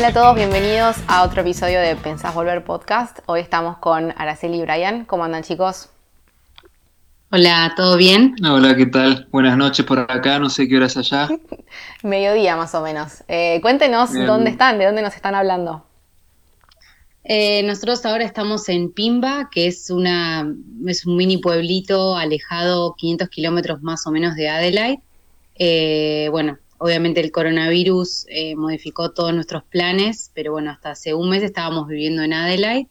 Hola a todos, bienvenidos a otro episodio de Pensás Volver Podcast. Hoy estamos con Araceli y Brian. ¿Cómo andan chicos? Hola, ¿todo bien? Hola, ¿qué tal? Buenas noches por acá, no sé qué horas allá. Mediodía más o menos. Eh, cuéntenos dónde están, de dónde nos están hablando. Eh, nosotros ahora estamos en Pimba, que es, una, es un mini pueblito alejado 500 kilómetros más o menos de Adelaide. Eh, bueno, obviamente el coronavirus modificó todos nuestros planes, pero bueno, hasta hace un mes estábamos viviendo en Adelaide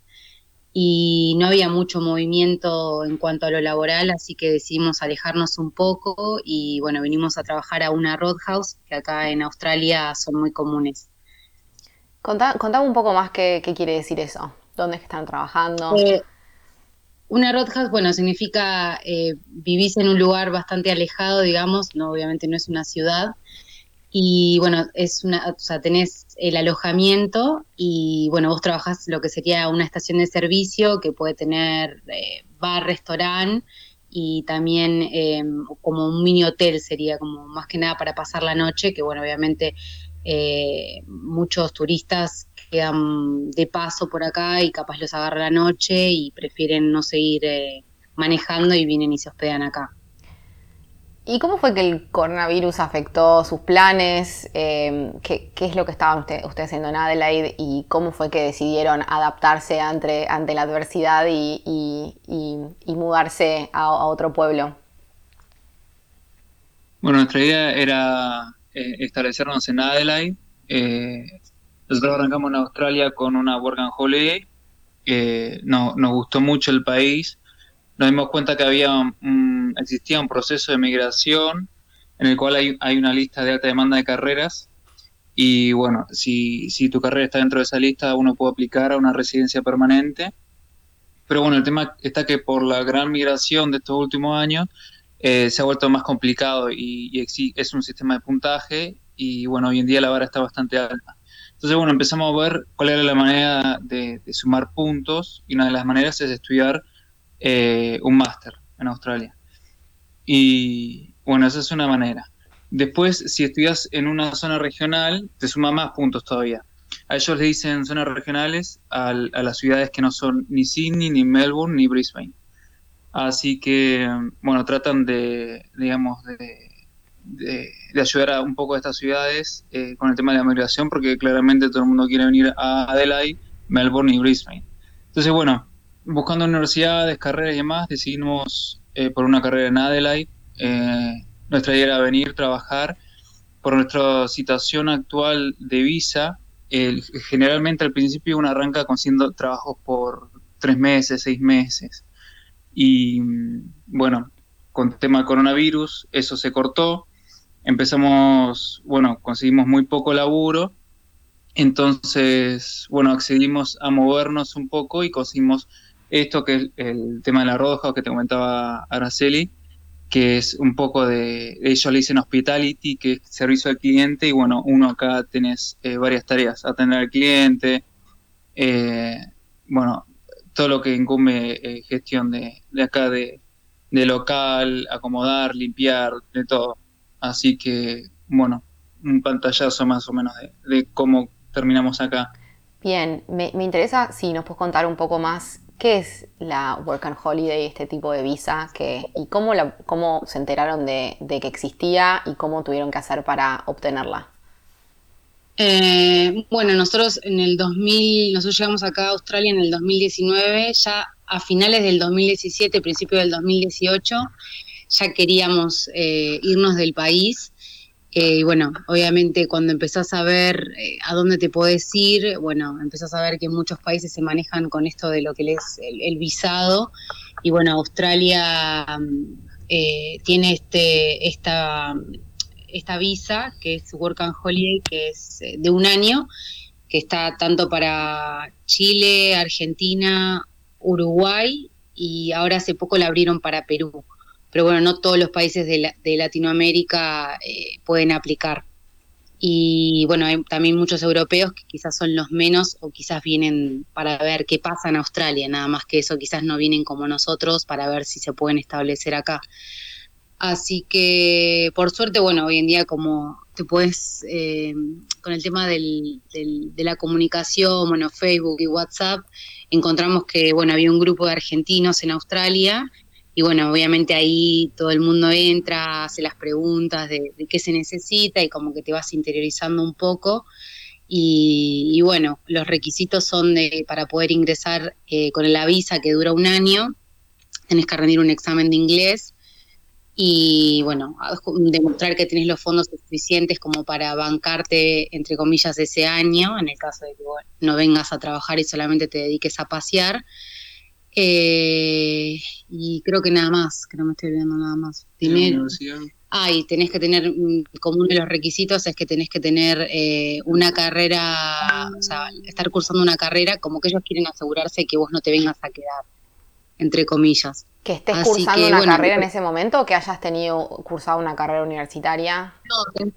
y no había mucho movimiento en cuanto a lo laboral, así que decidimos alejarnos un poco y bueno, vinimos a trabajar a una roadhouse que acá en Australia son muy comunes. contame un poco más qué, quiere decir eso, dónde están trabajando. Eh, una roadhouse, bueno, significa eh, vivís en un lugar bastante alejado, digamos, no obviamente no es una ciudad, y bueno, es una, o sea, tenés el alojamiento y bueno, vos trabajás lo que sería una estación de servicio que puede tener eh, bar, restaurante y también eh, como un mini hotel sería como más que nada para pasar la noche, que bueno, obviamente eh, muchos turistas quedan de paso por acá y capaz los agarra la noche y prefieren no seguir manejando y vienen y se hospedan acá. ¿Y cómo fue que el coronavirus afectó sus planes? Em, ¿qué, es lo que estaban usted haciendo en Adelaide? ¿Y cómo fue que decidieron adaptarse ante, ante la adversidad y, mudarse a, otro pueblo? Bueno, nuestra idea era eh, establecernos en Adelaide. Eh, nosotros arrancamos en Australia con una work and holiday. no, nos gustó mucho el país nos dimos cuenta que había existía un proceso de migración en el cual hay, hay, una lista de alta demanda de carreras y bueno, si, si tu carrera está dentro de esa lista uno puede aplicar a una residencia permanente. Pero bueno, el tema está que por la gran migración de estos últimos años eh, se ha vuelto más complicado y, es un sistema de puntaje y bueno, hoy en día la vara está bastante alta. Entonces, bueno, empezamos a ver cuál era la manera de, de sumar puntos y una de las maneras es estudiar eh, un máster en Australia. Y bueno, esa es una manera. Después, si estudias en una zona regional, te suma más puntos todavía. A ellos le dicen zonas regionales a, las ciudades que no son ni Sydney, ni Melbourne, ni Brisbane. Así que, bueno, tratan de, digamos, de, de, ayudar a un poco a estas ciudades eh, con el tema de la migración, porque claramente todo el mundo quiere venir a Adelaide, Melbourne y Brisbane. Entonces, bueno, buscando universidades, carreras y demás, decidimos eh, por una carrera en Adelaide. Eh, nuestra idea era venir, trabajar. Por nuestra situación actual de visa, generalmente al principio uno arranca consiguiendo trabajos por tres meses, seis meses. Y bueno, con el tema coronavirus, eso se cortó. Empezamos, bueno, conseguimos muy poco laburo. Entonces, bueno, accedimos a movernos un poco y conseguimos esto que es el tema de la roja que te comentaba Araceli, que es un poco de, ellos le dicen hospitality, que es servicio al cliente, y bueno, uno acá tenés eh, varias tareas, atender al cliente, eh, bueno, todo lo que incumbe eh, gestión de, acá de, local, acomodar, limpiar, de todo. Así que, bueno, un pantallazo más o menos de, cómo terminamos acá. Bien, me, me interesa si nos puedes contar un poco más ¿Qué es la Work and Holiday, este tipo de visa? ¿Y cómo, cómo se enteraron de, que existía y cómo tuvieron que hacer para obtenerla? Eh, bueno, nosotros en el 2000, nosotros llegamos acá a Australia en el 2019, ya a finales del 2017, principio del 2018, ya queríamos eh, irnos del país y bueno, obviamente cuando empezás a ver eh, a dónde te podés ir, bueno, empezás a ver que muchos países se manejan con esto de lo que es el, visado. Y bueno, Australia mm, eh, tiene este, esta, esta visa, que es Work and Holiday, que es eh, de un año, que está tanto para Chile, Argentina, Uruguay y ahora hace poco la abrieron para Perú pero bueno, no todos los países de, Latinoamérica eh, pueden aplicar. Y bueno, hay también muchos europeos que quizás son los menos o quizás vienen para ver qué pasa en Australia, nada más que eso, quizás no vienen como nosotros para ver si se pueden establecer acá. Así que, por suerte, bueno, hoy en día como te puedes, eh, con el tema del, de la comunicación, bueno, Facebook y WhatsApp, encontramos que, bueno, había un grupo de argentinos en Australia y, bueno, obviamente ahí todo el mundo entra, hace las preguntas de, qué se necesita y como que te vas interiorizando un poco. Y, bueno, los requisitos son de, para poder ingresar eh, con la visa que dura un año, tenés que rendir un examen de inglés y bueno, demostrar que tenés los fondos suficientes como para bancarte, entre comillas, ese año, en el caso de que no vengas a trabajar y solamente te dediques a pasear. Eh, y creo que nada más, que no me estoy olvidando nada más. Dinero. Ah, y tenés que tener, mm, como uno de los requisitos es que tenés que tener eh, una carrera, o sea, estar cursando una carrera como que ellos quieren asegurarse que vos no te vengas a quedar, entre comillas. ¿Que estés cursando una carrera en ese momento o que hayas tenido cursado una carrera universitaria? No,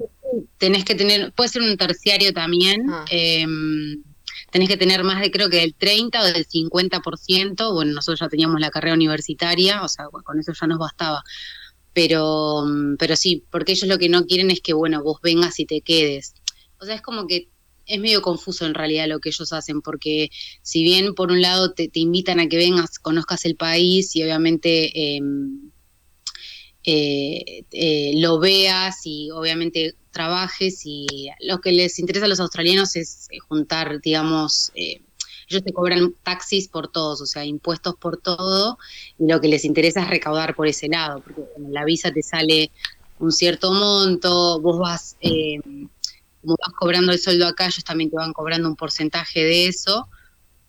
tenés que tener, puede ser un terciario también. Ah. Em, tenés que tener más de, creo que del 30 o del 50%. Bueno, nosotros ya teníamos la carrera universitaria, o sea, con eso ya nos bastaba. Pero, pero sí, porque ellos lo que no quieren es que, bueno, vos vengas y te quedes. O sea, es como que es medio confuso en realidad lo que ellos hacen, porque si bien por un lado te, invitan a que vengas, conozcas el país y obviamente em, eh, eh, lo veas y obviamente trabajes y lo que les interesa a los australianos es eh, juntar, digamos, ellos te cobran taxis por todos, o sea, impuestos por todo, y lo que les interesa es recaudar por ese lado, porque la visa te sale un cierto monto, vos vas em, como vas cobrando el sueldo acá, ellos también te van cobrando un porcentaje de eso,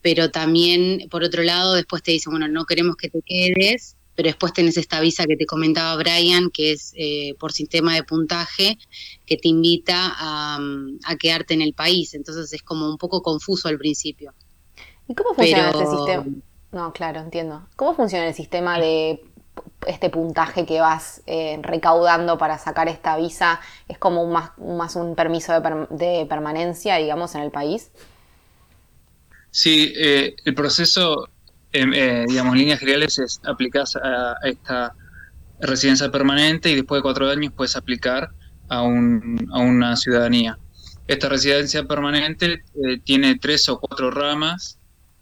pero también, por otro lado, después te dicen, bueno, no queremos que te quedes, pero después tenés esta visa que te comentaba Brian, que es eh, por sistema de puntaje, que te invita a, quedarte en el país. Entonces es como un poco confuso al principio. ¿Y cómo funciona ese sistema? No, claro, entiendo. ¿Cómo funciona el sistema de este puntaje que vas eh, recaudando para sacar esta visa es como más, más un permiso de, permanencia, digamos, en el país? Sí, eh, el proceso, eh, digamos, líneas generales es aplicar a, esta residencia permanente y después de cuatro años puedes aplicar a, un, a una ciudadanía. Esta residencia permanente tiene tres o cuatro ramas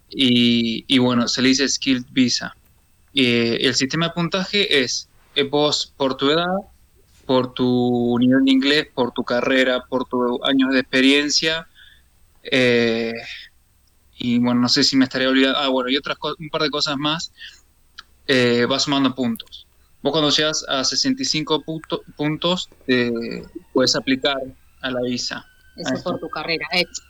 y, y bueno, se le dice Skilled Visa. Eh, el sistema de puntaje es eh, vos por tu edad, por tu nivel de inglés, por tu carrera, por tus años de experiencia. Eh, y bueno, no sé si me estaría olvidando. Ah, bueno, y otras un par de cosas más. vas sumando puntos. Vos cuando llegas a 65 puntos, puedes aplicar a la visa. Eso es por tu carrera.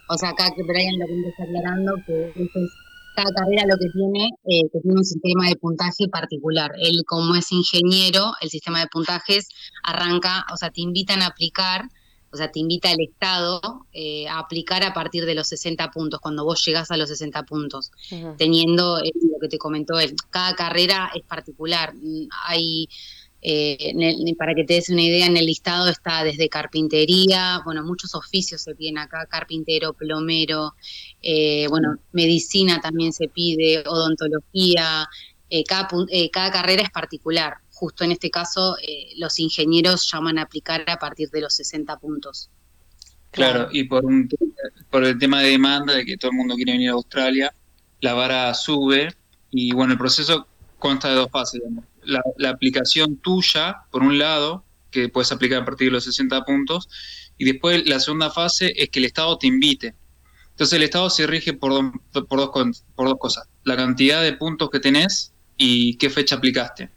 o sea, acá que Brian lo que está aclarando que es cada carrera lo que tiene, eh, que tiene un sistema de puntaje particular. Él, como es ingeniero, el sistema de puntajes arranca, o sea, te invitan a aplicar, o sea, te invita el Estado eh, a aplicar a partir de los 60 puntos, cuando vos llegás a los 60 puntos, teniendo eh, lo que te comentó él. Cada carrera es particular. Hay eh, para que te des una idea, en el listado está desde carpintería, bueno, muchos oficios se piden acá, carpintero, plomero, eh, bueno, medicina también se pide, odontología, eh, cada, cada, carrera es particular. Justo en este caso, los ingenieros llaman a aplicar a partir de los 60 puntos. Claro, y por, un, por el tema de demanda, de que todo el mundo quiere venir a Australia, la vara sube y bueno, el proceso consta de dos fases. La, aplicación tuya, por un lado, que puedes aplicar a partir de los 60 puntos, y después la segunda fase es que el Estado te invite. Entonces el Estado se rige por, por, dos, por dos cosas, la cantidad de puntos que tenés y qué fecha aplicaste.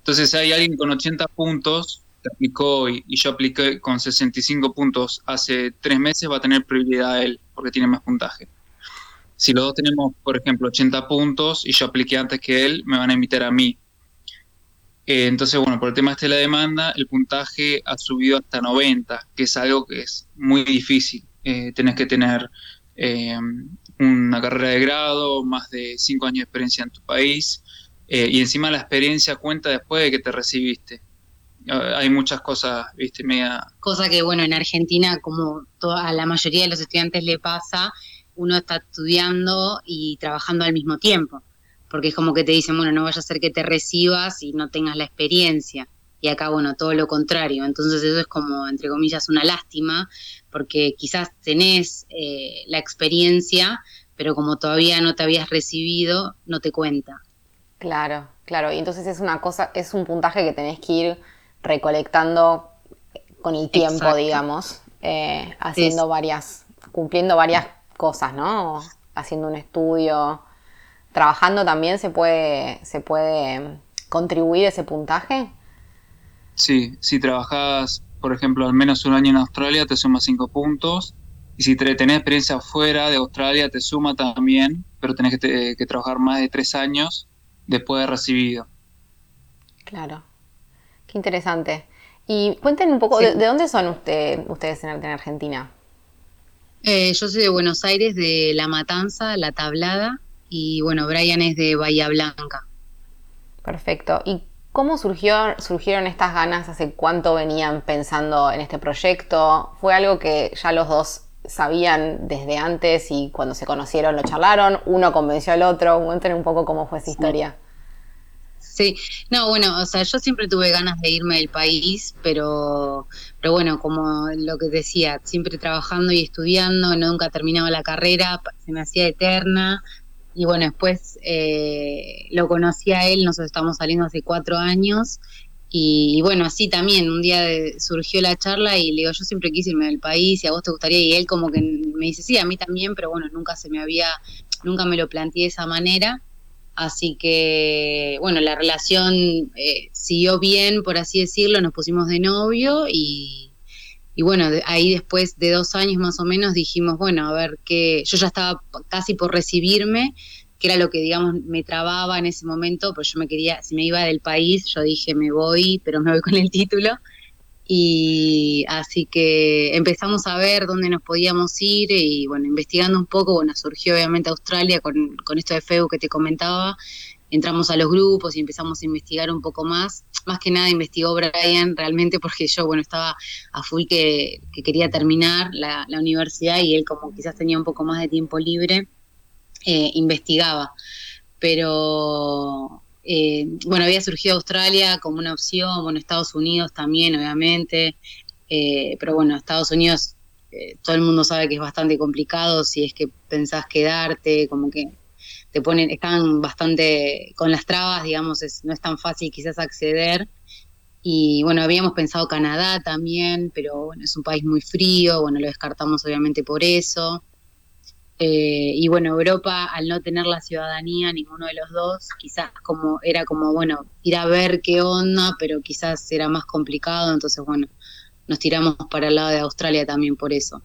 Entonces si hay alguien con 80 puntos que aplicó y, yo apliqué con 65 puntos hace tres meses, va a tener prioridad él porque tiene más puntaje. Si los dos tenemos, por ejemplo, 80 puntos y yo apliqué antes que él, me van a invitar a mí eh, entonces, bueno, por el tema de la demanda, el puntaje ha subido hasta 90, que es algo que es muy difícil. Eh, tenés que tener eh, una carrera de grado, más de 5 años de experiencia en tu país, y encima la experiencia cuenta después de que te recibiste. hay muchas cosas, viste, media... Cosa que, bueno, en Argentina, como a la mayoría de los estudiantes le pasa, uno está estudiando y trabajando al mismo tiempo porque es como que te dicen, bueno, no vaya a ser que te recibas y no tengas la experiencia. y acá, bueno, todo lo contrario. Entonces eso es como, entre comillas, una lástima, porque quizás tenés eh, la experiencia, pero como todavía no te habías recibido, no te cuenta. Claro, claro. Y entonces es una cosa, es un puntaje que tenés que ir recolectando con el tiempo, digamos, eh, haciendo varias, cumpliendo varias cosas, ¿no? Haciendo un estudio, trabajando también se puede, se puede contribuir ese puntaje. Sí, si trabajas, por ejemplo, al menos un año en Australia, te suma cinco puntos. Y si tenés experiencia fuera de Australia, te suma también, pero tenés que, que trabajar más de tres años después de recibido. Claro, qué interesante. Y cuéntenme un poco, ¿de, dónde son usted, ustedes en, Argentina? Eh, yo soy de Buenos Aires, de La Matanza, La Tablada, y bueno, Brian es de Bahía Blanca. Perfecto. ¿Y ¿Cómo surgió, surgieron estas ganas? ¿Hace cuánto venían pensando en este proyecto? ¿Fue algo que ya los dos sabían desde antes y cuando se conocieron lo charlaron? ¿Uno convenció al otro? Cuéntenme un poco cómo fue esa historia. Sí, no, bueno, o sea, yo siempre tuve ganas de irme del país, pero, pero bueno, como lo que decía, siempre trabajando y estudiando, nunca terminaba la carrera, se me hacía eterna, y bueno, después eh, lo conocí a él, nosotros estamos saliendo hace cuatro años y, bueno, así también, un día surgió la charla y le digo, yo siempre quise irme del país y a vos te gustaría, y él como que me dice, sí, a mí también, pero bueno, nunca se me había, nunca me lo planteé de esa manera. Así que, bueno, la relación eh, siguió bien, por así decirlo, nos pusimos de novio y, y bueno, ahí después de dos años más o menos dijimos, bueno, a ver qué, yo ya estaba casi por recibirme, que era lo que, digamos, me trababa en ese momento, pues yo me quería, si me iba del país, yo dije, me voy, pero me voy con el título. Y así que empezamos a ver dónde nos podíamos ir y bueno, investigando un poco, bueno, surgió obviamente Australia con, con esto de FEU que te comentaba, entramos a los grupos y empezamos a investigar un poco más. Más que nada investigó Brian realmente porque yo, bueno, estaba a full que, quería terminar la, universidad y él como quizás tenía un poco más de tiempo libre, eh, investigaba. Pero eh, bueno, había surgido Australia como una opción, bueno, Estados Unidos también, obviamente, eh, pero bueno, Estados Unidos, todo el mundo sabe que es bastante complicado si es que pensás quedarte, como que te ponen, están bastante con las trabas, digamos, no es tan fácil quizás acceder. Y bueno, habíamos pensado Canadá también, pero bueno, es un país muy frío, bueno, lo descartamos obviamente por eso. Eh, y bueno, Europa, al no tener la ciudadanía, ninguno de los dos, quizás como era como, bueno, ir a ver qué onda, pero quizás era más complicado, entonces bueno, nos tiramos para el lado de Australia también por eso.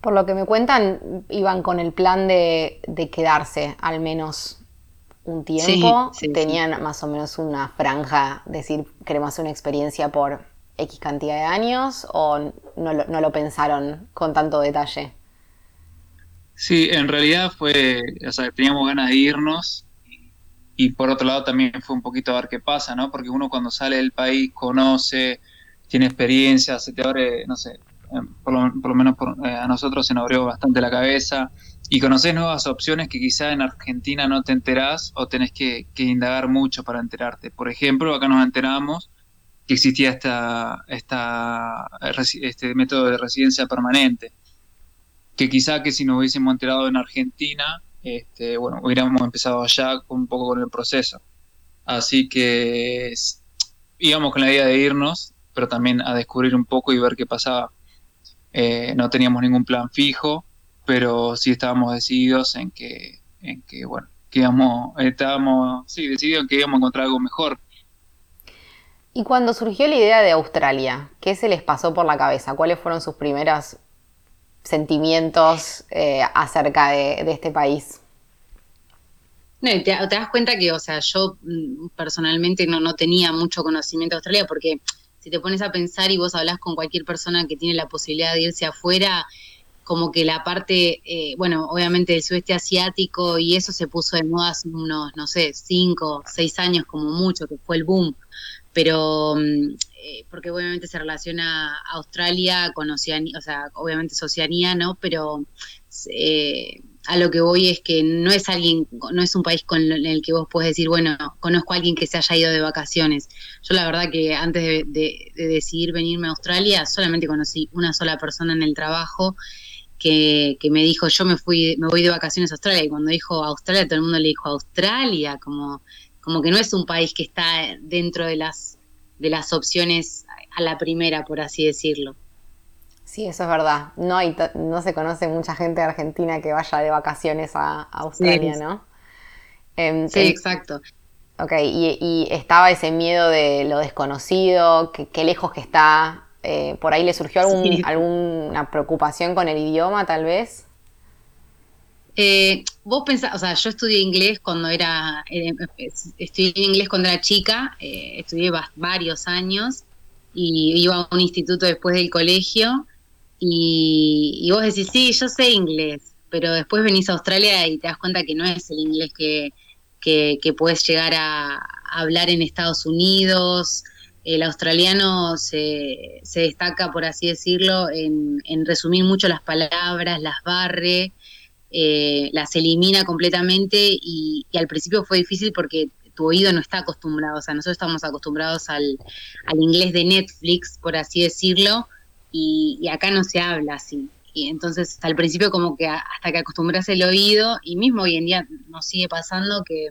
Por lo que me cuentan, iban con el plan de, quedarse al menos un tiempo. Tenían más o menos una franja, decir, queremos hacer una experiencia por X cantidad de años o no lo, no lo pensaron con tanto detalle. Sí, en realidad fue, o sea, teníamos ganas de irnos y por otro lado también fue un poquito a ver qué pasa, ¿no? Porque uno cuando sale del país conoce, tiene experiencia, se te abre, no sé, eh, por lo, menos eh, a nosotros se nos abrió bastante la cabeza y conoces nuevas opciones que quizá en Argentina no te enterás o tenés que, indagar mucho para enterarte. Por ejemplo, acá nos enteramos que existía esta, esta, este método de residencia permanente, que quizá que si nos hubiésemos enterado en Argentina, este, bueno, hubiéramos empezado allá un poco con el proceso. Así que íbamos con la idea de irnos, pero también a descubrir un poco y ver qué pasaba. Eh, no teníamos ningún plan fijo, pero sí estábamos decididos en que, en que bueno, que íbamos, estábamos, sí, decididos en que íbamos a encontrar algo mejor. Y cuando surgió la idea de Australia, ¿qué se les pasó por la cabeza? ¿Cuáles fueron sus primeros sentimientos eh, acerca de, este país? No, te, te, das cuenta que, o sea, yo mm, personalmente no, no tenía mucho conocimiento de Australia porque si te pones a pensar y vos hablas con cualquier persona que tiene la posibilidad de irse afuera, como que la parte, eh, bueno, obviamente del sudeste asiático y eso se puso de moda hace unos, no sé, cinco, seis años como mucho, que fue el boom. Pero, mm, eh, porque obviamente se relaciona Australia con Oceanía, o sea, obviamente es Oceanía, ¿no? Pero eh, a lo que voy es que no es alguien, no es un país con el que vos puedes decir, bueno, conozco a alguien que se haya ido de vacaciones. Yo la verdad que antes de, decidir venirme a Australia, solamente conocí una sola persona en el trabajo que, que, me dijo, yo me fui, me voy de vacaciones a Australia. Y cuando dijo Australia, todo el mundo le dijo Australia, como, como que no es un país que está dentro de las, de las opciones a la primera, por así decirlo. Sí, eso es verdad. No, hay no se conoce mucha gente de Argentina que vaya de vacaciones a, Australia, ¿no? Em, sí, exacto. Ok, y, estaba ese miedo de lo desconocido, qué lejos que está. Eh, ¿Por ahí le surgió algún, alguna preocupación con el idioma, tal vez? Eh, vos pensás, o sea, yo estudié inglés cuando era, eh, estudié inglés cuando era chica, estudié varios años y iba a un instituto después del colegio y, vos decís, sí, yo sé inglés, pero después venís a Australia y te das cuenta que no es el inglés que, que, puedes llegar a, hablar en Estados Unidos. El australiano se, se destaca, por así decirlo, en, resumir mucho las palabras, las barre, eh, las elimina completamente y, al principio fue difícil porque tu oído no está acostumbrado, o sea, nosotros estamos acostumbrados al, inglés de Netflix, por así decirlo, y, acá no se habla así. Y entonces al principio como que hasta que acostumbras el oído, y mismo hoy en día nos sigue pasando que,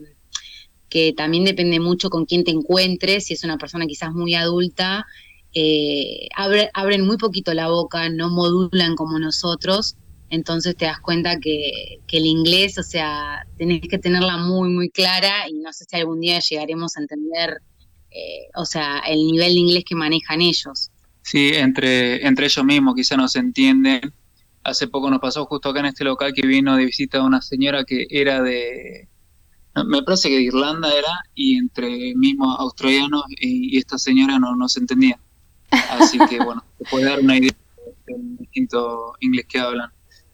que también depende mucho con quién te encuentres, si es una persona quizás muy adulta, eh, abren muy poquito la boca, no modulan como nosotros, entonces te das cuenta que, el inglés, o sea, tenés que tenerla muy, muy clara y no sé si algún día llegaremos a entender, eh, o sea, el nivel de inglés que manejan ellos. Sí, entre, entre ellos mismos quizá no se entienden. Hace poco nos pasó justo acá en este local que vino de visita una señora que era de, me parece que de Irlanda era, y entre mismos australianos y, esta señora no, no se entendía. Así que bueno, te puede dar una idea del distinto inglés que hablan.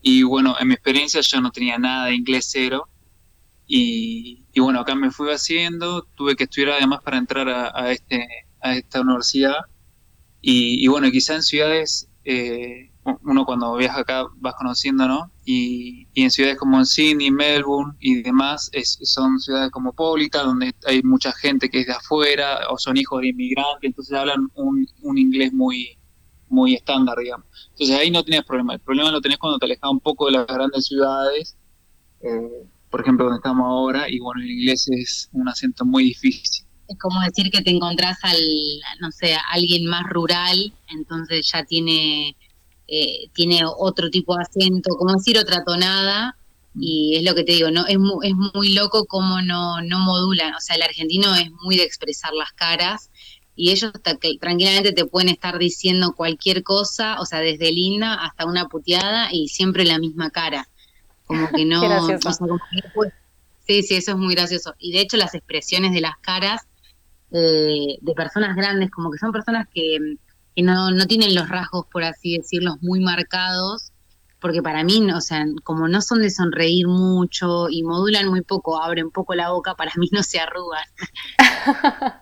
Y bueno, en mi experiencia yo no tenía nada de inglés cero. Y, y bueno, acá me fui haciendo, tuve que estudiar además para entrar a, este, a esta universidad y, bueno, quizá en ciudades, eh, uno cuando viaja acá vas conociendo, ¿no? Y, en ciudades como en Sydney, Melbourne y demás, son ciudades cosmopolitas, donde hay mucha gente que es de afuera o son hijos de inmigrantes, entonces hablan un, inglés muy, muy estándar, digamos. Entonces ahí no tienes problema. El problema lo tenés cuando te alejas un poco de las grandes ciudades, eh, por ejemplo, donde estamos ahora, y bueno, el inglés es un acento muy difícil es como decir que te encontrás al, no sé, alguien más rural, entonces ya tiene, eh, tiene otro tipo de acento, como decir otra tonada, y es lo que te digo, no es muy, es muy loco cómo no, no modulan, o sea, el argentino es muy de expresar las caras, y ellos tranquilamente te pueden estar diciendo cualquier cosa, o sea, desde linda hasta una puteada, y siempre la misma cara, como que no... sí, sí, eso es muy gracioso. Y de hecho las expresiones de las caras eh, de personas grandes, como que son personas que, no, no, tienen los rasgos, por así decirlo, muy marcados, porque para mí, o sea, como no son de sonreír mucho y modulan muy poco, abren poco la boca, para mí no se arrugan.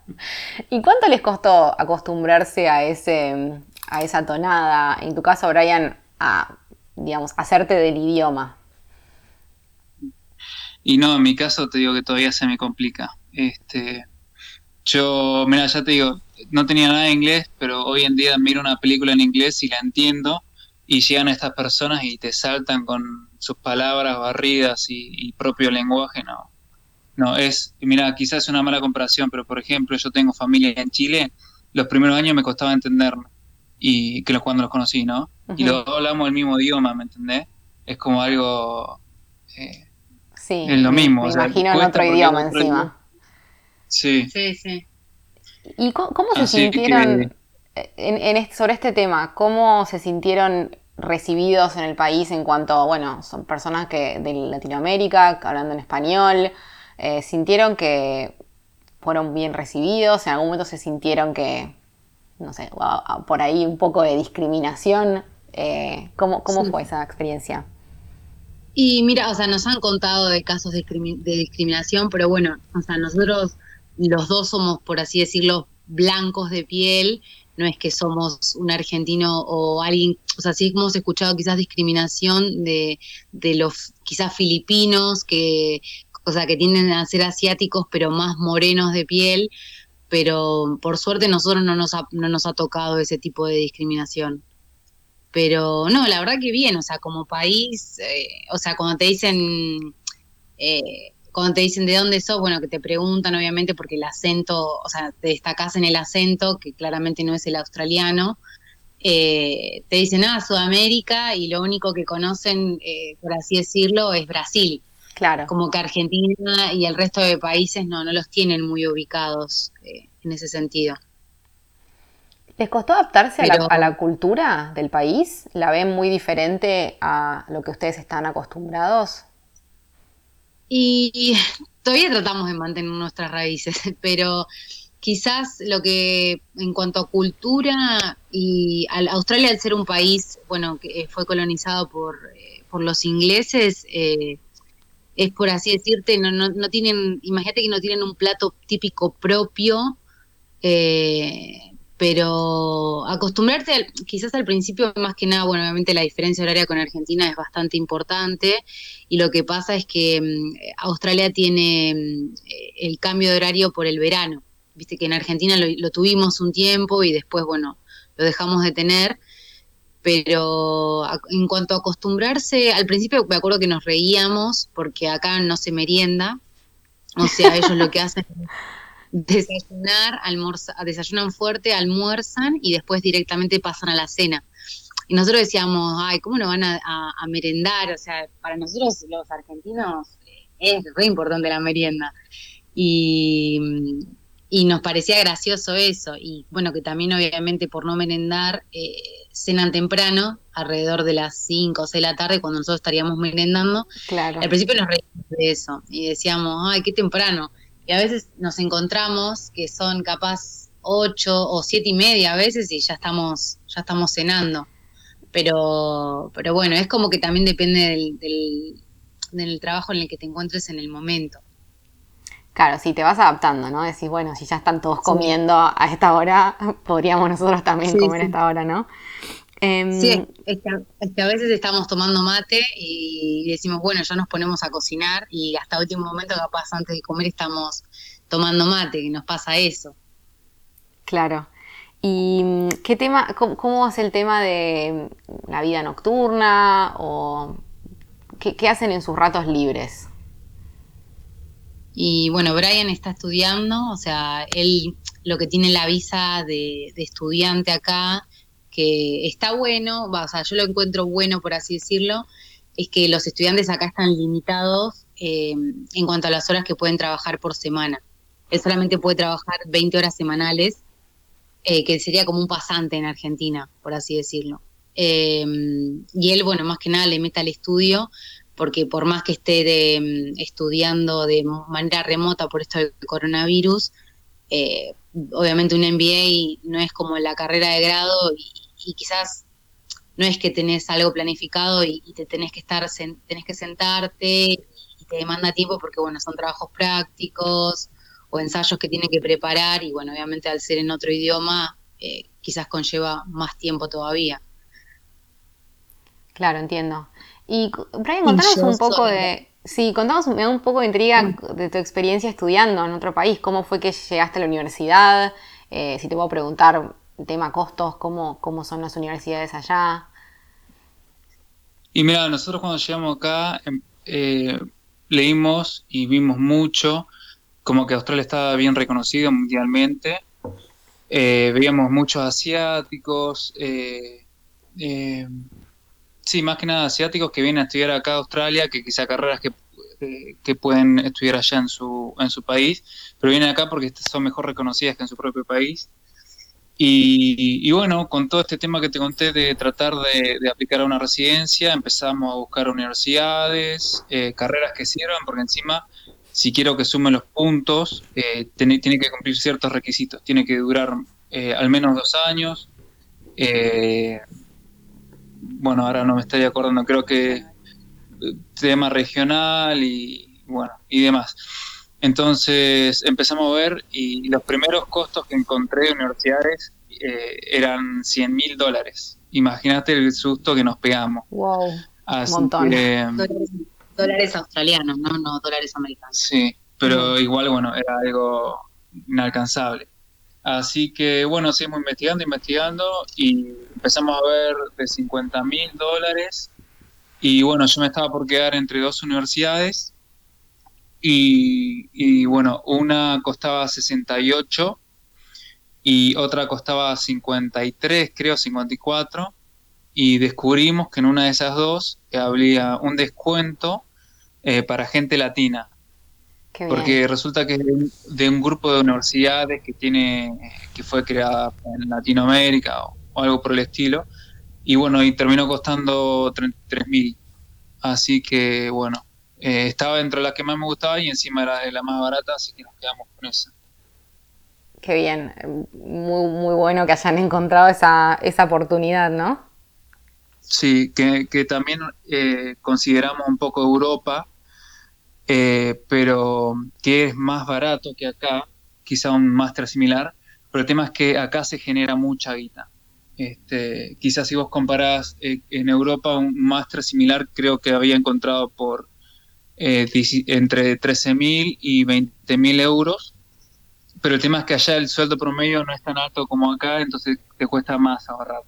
¿Y cuánto les costó acostumbrarse a ese a esa tonada? En tu caso, Brian, a digamos, hacerte del idioma. Y no, en mi caso te digo que todavía se me complica. Este, yo, mira, ya te digo, no tenía nada de inglés, pero hoy en día miro una película en inglés y la entiendo y llegan estas personas y te saltan con sus palabras barridas y, propio lenguaje, no. No, es, mira, quizás es una mala comparación, pero por ejemplo, yo tengo familia en Chile, los primeros años me costaba entenderme, y que los cuando los conocí, ¿no? Y los dos hablamos el mismo idioma, ¿me entendés? Es como algo... Eh, sí, es lo mismo. Me, imagino en otro idioma encima. Sí. Sí, sí. ¿Y cómo, se sintieron en, sobre este tema? ¿Cómo se sintieron recibidos en el país en cuanto, bueno, son personas que de Latinoamérica, hablando en español, eh, sintieron que fueron bien recibidos, en algún momento se sintieron que, no sé, por ahí un poco de discriminación. Eh, ¿Cómo, cómo fue esa experiencia? Y mira, o sea, nos han contado de casos de, de discriminación, pero bueno, o sea, nosotros los dos somos, por así decirlo, blancos de piel, no es que somos un argentino o alguien, o sea, sí hemos escuchado quizás discriminación de, de los quizás filipinos que, o sea, que tienden a ser asiáticos pero más morenos de piel, pero por suerte nosotros no nos ha, no nos ha tocado ese tipo de discriminación. Pero no, la verdad que bien, o sea, como país, eh, o sea, cuando te dicen, eh, cuando te dicen de dónde sos, bueno, que te preguntan obviamente porque el acento, o sea, te destacás en el acento, que claramente no es el australiano, eh, te dicen, ah, Sudamérica, y lo único que conocen, por así decirlo, es Brasil. Claro. Como que Argentina y el resto de países no, no los tienen muy ubicados en ese sentido. ¿Les costó adaptarse a, la, cultura del país? ¿La ven muy diferente a lo que ustedes están acostumbrados? Y todavía tratamos de mantener nuestras raíces, pero quizás lo que en cuanto a cultura y Australia al ser un país, bueno, que fue colonizado por, eh, por los ingleses, eh, es por así decirte, no, no, no, tienen, imagínate que no tienen un plato típico propio, eh, pero acostumbrarte quizás al principio más que nada, bueno, obviamente la diferencia horaria con Argentina es bastante importante y lo que pasa es que mm, Australia tiene mm, el cambio de horario por el verano. Viste que en Argentina lo, tuvimos un tiempo y después, bueno, lo dejamos de tener pero en cuanto a acostumbrarse, al principio me acuerdo que nos reíamos porque acá no se merienda, o sea, ellos lo que hacen desayunar, almorzar, desayunan fuerte, almuerzan y después directamente pasan a la cena. Y nosotros decíamos, ay, ¿cómo no van a, merendar? O sea, para nosotros los argentinos eh, es re importante la merienda. Y, nos parecía gracioso eso. Y bueno, que también obviamente por no merendar, eh, cenan temprano, alrededor de las 5 o 6 de la tarde, cuando nosotros estaríamos merendando. Claro. Al principio nos reímos de eso y decíamos, ay, qué temprano y a veces nos encontramos que son capaz ocho o siete y media a veces y ya estamos, ya estamos cenando. Pero, pero bueno, es como que también depende del, del, trabajo en el que te encuentres en el momento. Claro, si te vas adaptando, ¿no? Decís, bueno, si ya están todos comiendo a esta hora, podríamos nosotros también comer a esta hora, ¿no? Em, sí, es que, a veces estamos tomando mate y decimos, bueno, ya nos ponemos a cocinar y hasta último momento, capaz antes de comer, estamos tomando mate, que nos pasa eso. Claro. ¿Y mm, qué tema, cómo, es el tema de la vida nocturna o qué, hacen en sus ratos libres? Y bueno, Brian está estudiando, o sea, él lo que tiene la visa de estudiante acá que está bueno, o sea, yo lo encuentro bueno, por así decirlo, es que los estudiantes acá están limitados eh, en cuanto a las horas que pueden trabajar por semana. Él solamente puede trabajar 20 horas semanales, eh, que sería como un pasante en Argentina, por así decirlo. Eh, y él, bueno, más que nada le mete al estudio, porque por más que esté de, estudiando de manera remota por esto del coronavirus, obviamente un MBA no es como la carrera de grado y, y quizás no es que tenés algo planificado y, te tenés que estar, tenés que sentarte y te demanda tiempo porque, bueno, son trabajos prácticos o ensayos que tiene que preparar y, bueno, obviamente al ser en otro idioma, eh, quizás conlleva más tiempo todavía. Claro, entiendo. Y Brian, contanos un poco de... Sí, contanos, me da un poco de intriga mm. de tu experiencia estudiando en otro país. ¿Cómo fue que llegaste a la universidad? Eh, si te puedo preguntar tema costos, cómo, cómo son las universidades allá. Y mira, nosotros cuando llegamos acá em, eh, leímos y vimos mucho, como que Australia estaba bien reconocido mundialmente. Eh, veíamos muchos asiáticos, eh, sí, más que nada asiáticos que vienen a estudiar acá a Australia, que quizá carreras que, que pueden estudiar allá en su, en su país, pero vienen acá porque son mejor reconocidas que en su propio país. Y, bueno, con todo este tema que te conté de tratar de, aplicar a una residencia, empezamos a buscar universidades, eh, carreras que sirvan, porque encima, si quiero que sumen los puntos, eh, tiene, que cumplir ciertos requisitos. Tiene que durar eh, al menos dos años. bueno, ahora no me estoy acordando, creo que tema regional y bueno, y demás. Entonces empezamos a ver y los primeros costos que encontré de universidades eh, eran 100 mil dólares. Imagínate el susto que nos pegamos. Wow. un montón. dólares, australianos, ¿no? No dólares americanos. Sí, pero igual, bueno, era algo inalcanzable. Así que, bueno, seguimos investigando, investigando y empezamos a ver de 50 mil dólares. Y bueno, yo me estaba por quedar entre dos universidades y, bueno, una costaba 68 y otra costaba 53, creo 54, y descubrimos que en una de esas dos había un descuento eh, para gente latina. porque resulta que es de un grupo de universidades que tiene que fue creada en Latinoamérica o, algo por el estilo y bueno y terminó costando 33 mil así que bueno eh, estaba dentro de la que más me gustaba y encima era de la más barata, así que nos quedamos con esa. Qué bien, muy, muy bueno que hayan encontrado esa, esa oportunidad, ¿no? Sí, que, también eh, consideramos un poco Europa, eh, pero que es más barato que acá, quizá un máster similar, pero el tema es que acá se genera mucha guita. Este, quizás si vos comparás en Europa un máster similar, creo que había encontrado por eh, entre 13.000 y 20.000 euros, pero el tema es que allá el sueldo promedio no es tan alto como acá, entonces te cuesta más ahorrar.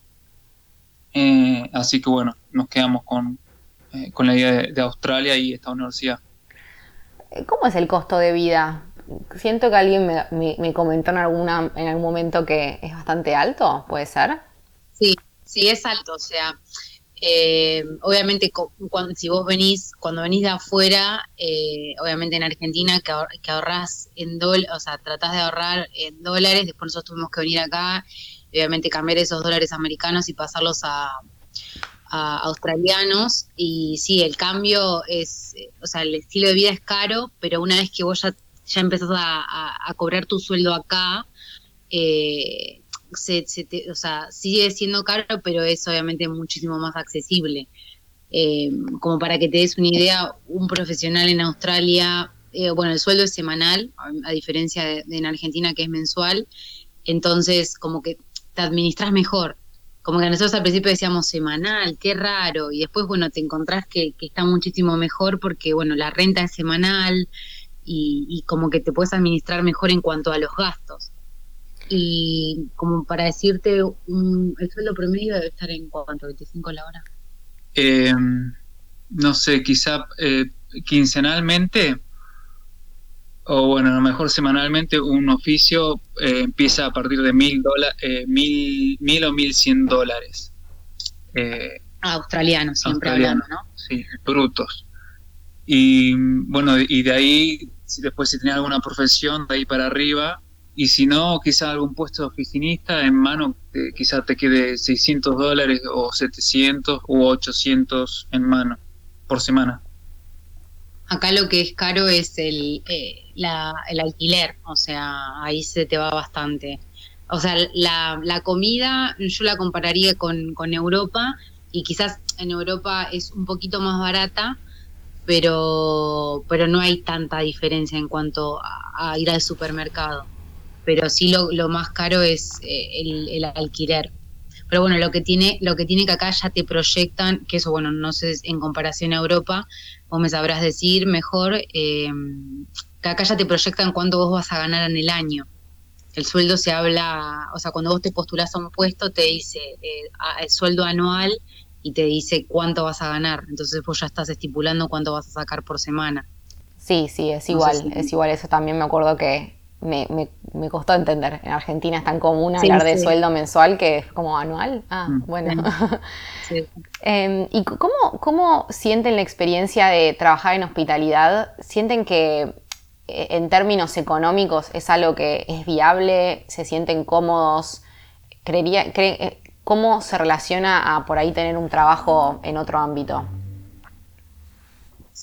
Eh, así que bueno, nos quedamos con, eh, con la idea de, Australia y esta universidad. ¿Cómo es el costo de vida? Siento que alguien me, me, comentó en, alguna, en algún momento que es bastante alto, ¿puede ser? Sí, sí, es alto. O sea, eh, obviamente, cuando, si vos venís, cuando venís de afuera, eh, obviamente en Argentina, que, ahorrás en dólares, o sea, tratás de ahorrar en dólares, después nosotros tuvimos que venir acá, obviamente cambiar esos dólares americanos y pasarlos a, australianos. Y sí, el cambio es, o sea, el estilo de vida es caro, pero una vez que vos ya, ya empezás a, a cobrar tu sueldo acá, eh, se, o sea, sigue siendo caro, pero es obviamente muchísimo más accesible. Eh, como para que te des una idea, un profesional en Australia, eh, bueno, el sueldo es semanal, a, diferencia de, en Argentina que es mensual, entonces como que te administras mejor. Como que nosotros al principio decíamos semanal, qué raro, y después, bueno, te encontrás que, está muchísimo mejor porque, bueno, la renta es semanal y, y como que te puedes administrar mejor en cuanto a los gastos. Y como para decirte, el sueldo promedio debe estar en cuánto, 25 la hora. Em, no sé, quizá eh, quincenalmente o bueno, a lo mejor semanalmente un oficio eh, empieza a partir de mil, eh, mil, mil o mil cien dólares. Ah, australianos, siempre hablando, ¿no? Sí, brutos. Y bueno, y de ahí, después si tenés alguna profesión, de ahí para arriba, y si no, quizá algún puesto de oficinista en mano, eh, quizá te quede 600 dólares o 700 u 800 en mano por semana. Acá lo que es caro es el, eh, el alquiler, o sea, ahí se te va bastante. O sea, la, la comida yo la compararía con, con Europa y quizás en Europa es un poquito más barata, pero, pero no hay tanta diferencia en cuanto a ir al supermercado pero sí lo, más caro es eh, el, alquiler. Pero bueno, lo que tiene, lo que tiene que acá ya te proyectan, que eso bueno, no sé, en comparación a Europa, vos me sabrás decir mejor, eh, que acá ya te proyectan cuánto vos vas a ganar en el año. El sueldo se habla, o sea, cuando vos te postulás a un puesto, te dice eh, el sueldo anual y te dice cuánto vas a ganar. Entonces vos ya estás estipulando cuánto vas a sacar por semana. Sí, sí, es igual, es igual. Eso también me acuerdo que me, me, me, costó entender. En Argentina es tan común hablar de sueldo mensual que es como anual. Ah, mm. bueno. Em, ¿Y cómo, cómo sienten la experiencia de trabajar en hospitalidad? ¿Sienten que eh, en términos económicos es algo que es viable? ¿Se sienten cómodos? Creería, eh, ¿Cómo se relaciona a por ahí tener un trabajo en otro ámbito?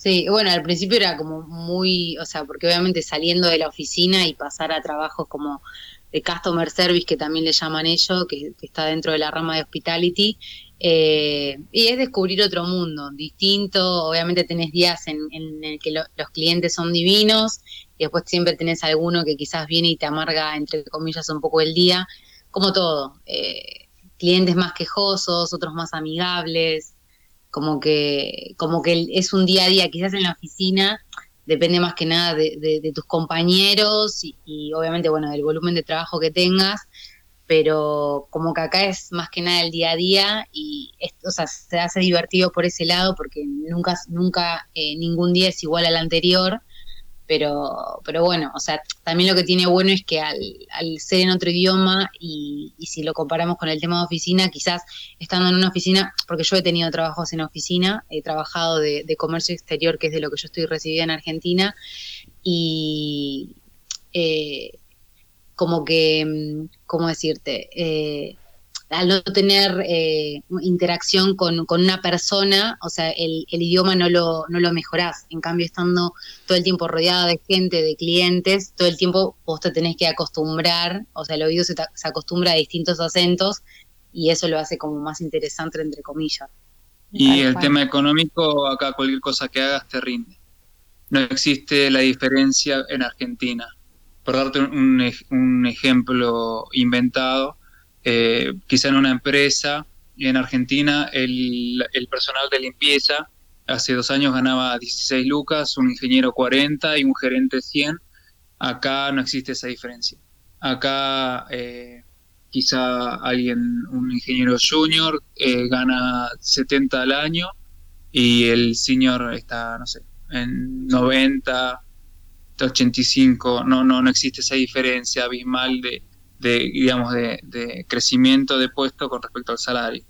Sí, bueno, al principio era como muy, o sea, porque obviamente saliendo de la oficina y pasar a trabajos como de customer service, que también le llaman ellos, que, está dentro de la rama de hospitality, eh, y es descubrir otro mundo distinto. Obviamente tenés días en, en el que los clientes son divinos, y después siempre tenés alguno que quizás viene y te amarga, entre comillas, un poco el día, como todo. Eh, clientes más quejosos, otros más amigables, como que, como que es un día a día, quizás en la oficina depende más que nada de, tus compañeros y, y, obviamente, bueno, del volumen de trabajo que tengas, pero como que acá es más que nada el día a día y o sea, se hace divertido por ese lado porque nunca, nunca eh, ningún día es igual al anterior, pero, pero bueno, o sea, también lo que tiene bueno es que al, ser en otro idioma y, si lo comparamos con el tema de oficina, quizás estando en una oficina, porque yo he tenido trabajos en oficina, he trabajado de, de comercio exterior, que es de lo que yo estoy recibida en Argentina, y... Eh, como que, mm, ¿cómo decirte? Eh, al no tener eh, interacción con, una persona, o sea, el, idioma no lo, no lo mejorás. En cambio, estando todo el tiempo rodeada de gente, de clientes, todo el tiempo vos te tenés que acostumbrar, o sea, el oído se, se acostumbra a distintos acentos y eso lo hace como más interesante, entre comillas. Y el tema económico, acá cualquier cosa que hagas te rinde. No existe la diferencia en Argentina por darte un, ejemplo inventado, eh, quizá en una empresa en Argentina el, personal de limpieza hace dos años ganaba 16 lucas, un ingeniero 40 y un gerente 100. Acá no existe esa diferencia. Acá eh, quizá alguien, un ingeniero junior, eh, gana 70 al año y el senior está, no sé, en 90, 85, no, no, no existe esa diferencia abismal de, digamos, de, crecimiento de puesto con respecto al salario.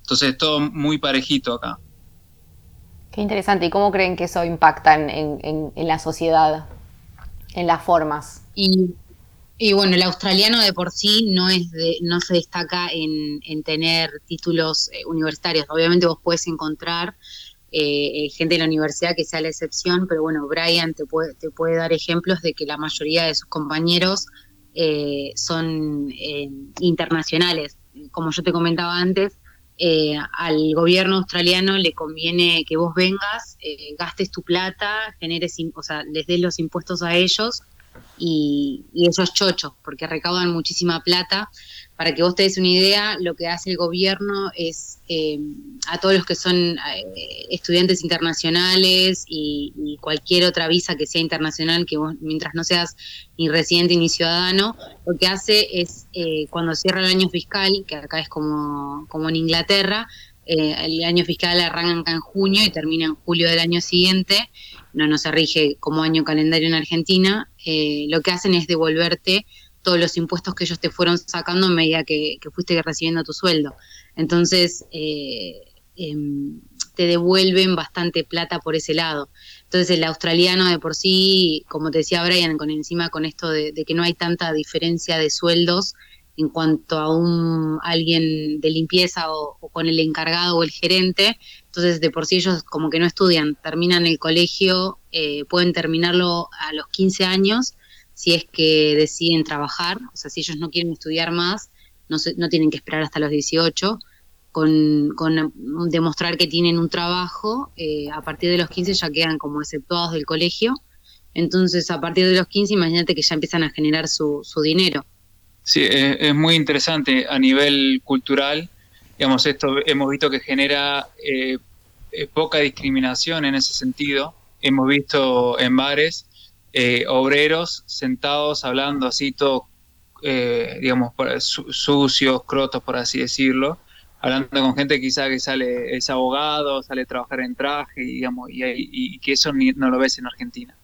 Entonces es todo muy parejito acá. Qué interesante. ¿Y cómo creen que eso impacta en, la sociedad, en las formas? Y, bueno, el australiano de por sí no, es de, no se destaca en, tener títulos eh, universitarios. Obviamente vos puedes encontrar eh, gente de la universidad que sea la excepción, pero bueno, Brian te puede, te puede dar ejemplos de que la mayoría de sus compañeros eh, son eh, internacionales. Como yo te comentaba antes, al gobierno australiano le conviene que vos vengas, gastes tu plata, generes, les des los impuestos a ellos y, y esos chochos, porque recaudan muchísima plata. Para que vos te des una idea, lo que hace el gobierno es eh, a todos los que son eh, estudiantes internacionales y, cualquier otra visa que sea internacional, que vos, mientras no seas ni residente ni ciudadano, lo que hace es eh, cuando cierra el año fiscal, que acá es como, como en Inglaterra, el año fiscal arranca en junio y termina en julio del año siguiente, no, no se rige como año calendario en Argentina, lo que hacen es devolverte todos los impuestos que ellos te fueron sacando a medida que, fuiste recibiendo tu sueldo. Entonces, eh, em, te devuelven bastante plata por ese lado. Entonces, el australiano de por sí, como te decía Brian, con encima con esto de, que no hay tanta diferencia de sueldos en cuanto a un alguien de limpieza o, con el encargado o el gerente, entonces de por sí ellos como que no estudian, terminan el colegio, eh, pueden terminarlo a los 15 años si es que deciden trabajar, o sea, si ellos no quieren estudiar más, no, no tienen que esperar hasta los 18, con, con demostrar que tienen un trabajo, eh, a partir de los 15 ya quedan como exceptuados del colegio, entonces a partir de los 15 imagínate que ya empiezan a generar su, su dinero. Sí, es, muy interesante a nivel cultural, digamos, esto hemos visto que genera eh, eh, poca discriminación en ese sentido, hemos visto en bares eh, obreros sentados hablando así todo, eh, digamos, sucios, crotos, por así decirlo, hablando con gente quizá que sale, es abogado, sale a trabajar en traje, digamos, y, que eso no lo ves en Argentina.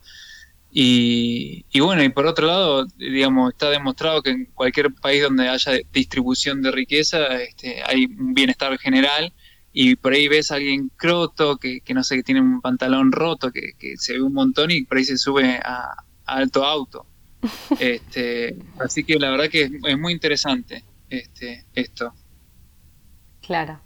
Y, bueno, y por otro lado, digamos, está demostrado que en cualquier país donde haya distribución de riqueza, este, hay un bienestar general y por ahí ves a alguien croto que, no sé, que tiene un pantalón roto, que, se ve un montón y por ahí se sube a, alto auto. Este, así que la verdad que es, muy interesante este, esto. Claro.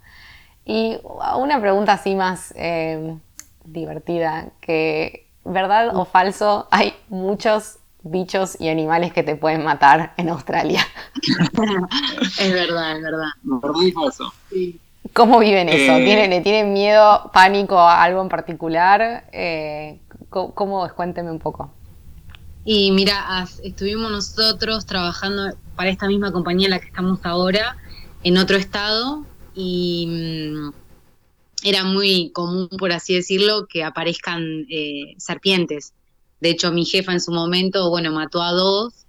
Y una pregunta así más eh, divertida, que verdad o falso, hay muchos bichos y animales que te pueden matar en Australia. es verdad, es verdad. Verdad y falso. Sí. ¿Cómo viven eso? Eh, ¿Tienen, ¿Tienen miedo, pánico a algo en particular? Eh, ¿cómo, Cuénteme un poco. Y mira, estuvimos nosotros trabajando para esta misma compañía en la que estamos ahora, en otro estado, y mm, era muy común, por así decirlo, que aparezcan eh, serpientes. De hecho, mi jefa en su momento, bueno, mató a dos.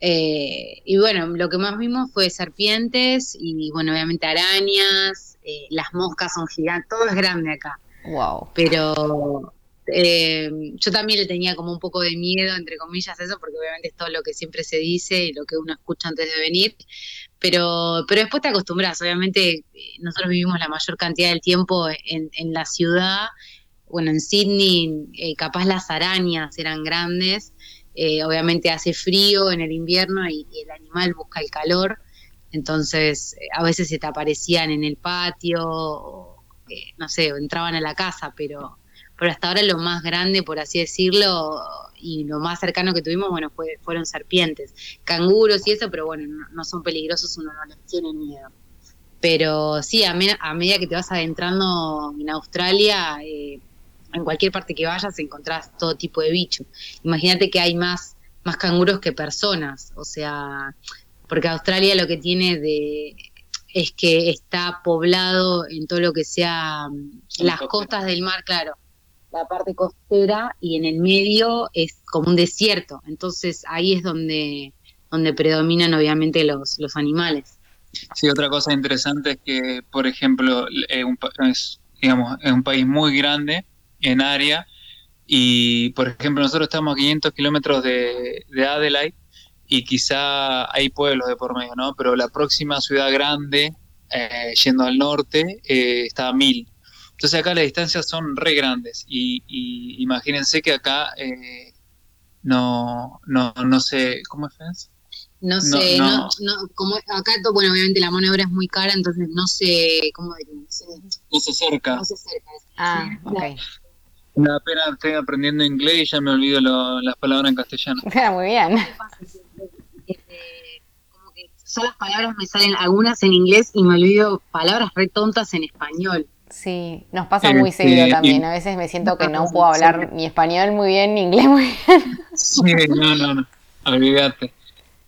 Eh, y bueno, lo que más vimos fue serpientes y, bueno, obviamente arañas, eh, las moscas son gigantes, todo es grande acá. Wow. Pero eh, yo también le tenía como un poco de miedo, entre comillas, eso, porque obviamente es todo lo que siempre se dice y lo que uno escucha antes de venir. Pero, pero después te acostumbras. Obviamente, nosotros vivimos la mayor cantidad del tiempo en, la ciudad. Bueno, en Sydney, eh, capaz las arañas eran grandes. Eh, obviamente hace frío en el invierno y, y, el animal busca el calor. Entonces, a veces se te aparecían en el patio, o, no sé, o entraban a la casa, pero pero hasta ahora lo más grande, por así decirlo, y lo más cercano que tuvimos, bueno, fue, fueron serpientes, canguros y eso, pero bueno, no, son peligrosos, uno no les tiene miedo. Pero sí, a, medida que te vas adentrando en Australia, eh, en cualquier parte que vayas encontrás todo tipo de bicho. Imagínate que hay más, más canguros que personas, o sea, porque Australia lo que tiene de es que está poblado en todo lo que sea las costas del mar, claro la parte costera y en el medio es como un desierto. Entonces ahí es donde, donde predominan obviamente los, los animales. Sí, otra cosa interesante es que, por ejemplo, es, digamos, es un país muy grande en área y, por ejemplo, nosotros estamos a 500 kilómetros de, de Adelaide y quizá hay pueblos de por medio, ¿no? Pero la próxima ciudad grande, eh, yendo al norte, eh, está a 1000. Entonces acá las distancias son re grandes y, imagínense que acá eh, no, no, no sé, ¿cómo es? No sé, no, no, como acá, bueno, obviamente la mano de obra es muy cara, entonces no sé, ¿cómo diría? No, sé, no se acerca. No se acerca. Ah, ok. Pena estoy aprendiendo inglés y ya me olvido las palabras en castellano. muy bien. Este, como que son las palabras me salen algunas en inglés y me olvido palabras re tontas en español. Sí, nos pasa muy seguido también. A veces me siento que no puedo hablar ni español muy bien ni inglés muy bien. Sí, no, no, no, olvídate.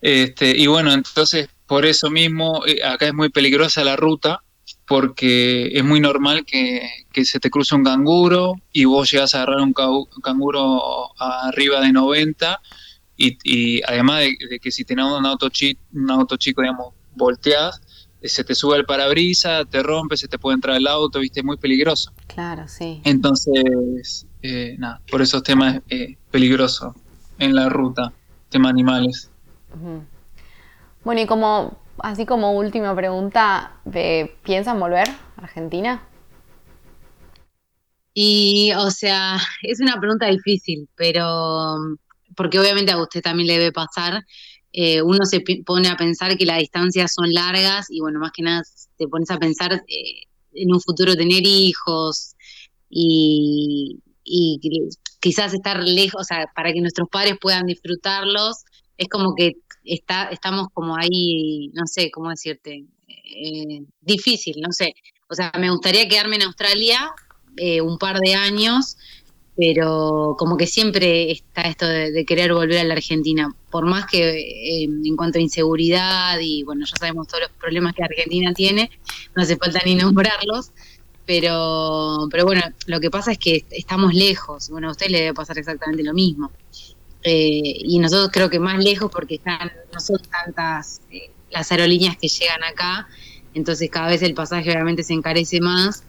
Este, y bueno, entonces por eso mismo eh, acá es muy peligrosa la ruta porque es muy normal que, se te cruce un canguro y vos llegas a agarrar un canguro arriba de 90 y, y además de, que si tenés un auto, un auto chico, digamos, volteás, se te sube el parabrisa, te rompe, se te puede entrar el auto, viste, es muy peligroso. Claro, sí. Entonces, eh, nada, por esos temas eh, peligrosos en la ruta, tema animales. Bueno, y como, así como última pregunta, ¿piensan volver a Argentina? Y, o sea, es una pregunta difícil, pero porque obviamente a usted también le debe pasar eh, uno se pone a pensar que las distancias son largas y bueno, más que nada te pones a pensar eh, en un futuro tener hijos y, quizás estar lejos, o sea, para que nuestros padres puedan disfrutarlos, es como que está, estamos como ahí, no sé, ¿cómo decirte? Eh, difícil, no sé. O sea, me gustaría quedarme en Australia un par de años, pero como que siempre está esto de, querer volver a la Argentina, por más que eh, en cuanto a inseguridad y bueno, ya sabemos todos los problemas que Argentina tiene, no hace falta ni nombrarlos, pero, pero bueno, lo que pasa es que estamos lejos, bueno, a usted le debe pasar exactamente lo mismo. Eh, y nosotros creo que más lejos porque están, no son tantas eh, las aerolíneas que llegan acá, entonces cada vez el pasaje obviamente se encarece más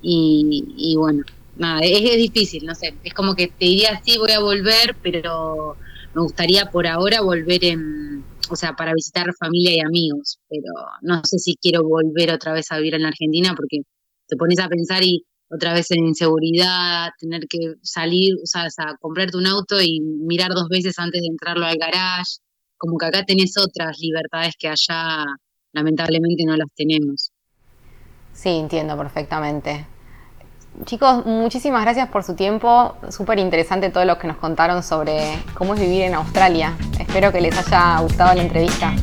y, y bueno, nada, es, difícil, no sé, es como que te diría sí voy a volver, pero me gustaría por ahora volver en, o sea, para visitar familia y amigos, pero no sé si quiero volver otra vez a vivir en la Argentina porque te pones a pensar y otra vez en inseguridad, tener que salir, o sea, a comprarte un auto y mirar dos veces antes de entrarlo al garage, como que acá tenés otras libertades que allá lamentablemente no las tenemos. Sí, entiendo perfectamente. Chicos, muchísimas gracias por su tiempo. Súper interesante todo lo que nos contaron sobre cómo es vivir en Australia. Espero que les haya gustado la entrevista.